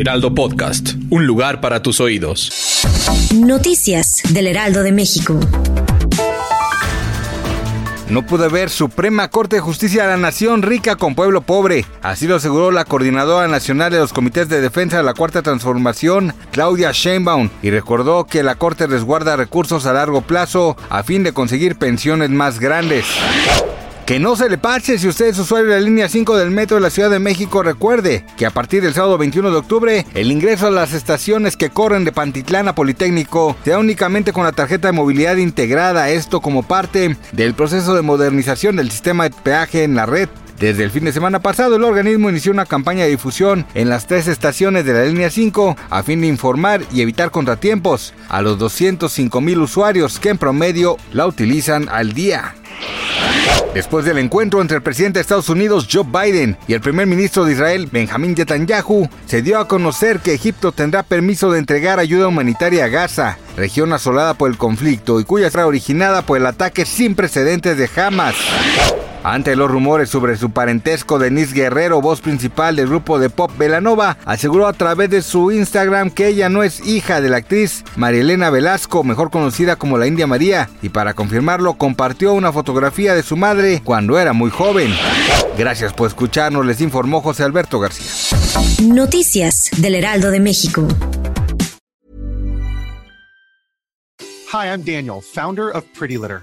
Heraldo Podcast, un lugar para tus oídos. Noticias del Heraldo de México. No puede ver Suprema Corte de Justicia de la Nación rica con pueblo pobre. Así lo aseguró la coordinadora nacional de los comités de defensa de la Cuarta Transformación, Claudia Sheinbaum, y recordó que la Corte resguarda recursos a largo plazo a fin de conseguir pensiones más grandes. Que no se le pase si usted es usuario de la línea 5 del metro de la Ciudad de México, recuerde que a partir del sábado 21 de octubre, el ingreso a las estaciones que corren de Pantitlán a Politécnico será únicamente con la tarjeta de movilidad integrada, esto como parte del proceso de modernización del sistema de peaje en la red. Desde el fin de semana pasado, el organismo inició una campaña de difusión en las tres estaciones de la línea 5 a fin de informar y evitar contratiempos a los 205 mil usuarios que en promedio la utilizan al día. Después del encuentro entre el presidente de Estados Unidos Joe Biden y el primer ministro de Israel Benjamin Netanyahu, se dio a conocer que Egipto tendrá permiso de entregar ayuda humanitaria a Gaza, región asolada por el conflicto y cuya será originada por el ataque sin precedentes de Hamas. Ante los rumores sobre su parentesco, Denise Guerrero, voz principal del grupo de pop Belanova, aseguró a través de su Instagram que ella no es hija de la actriz Marielena Velasco, mejor conocida como la India María, y para confirmarlo compartió una fotografía de su madre cuando era muy joven. Gracias por escucharnos, les informó José Alberto García. Noticias del Heraldo de México. Hi, I'm Daniel, founder of Pretty Litter.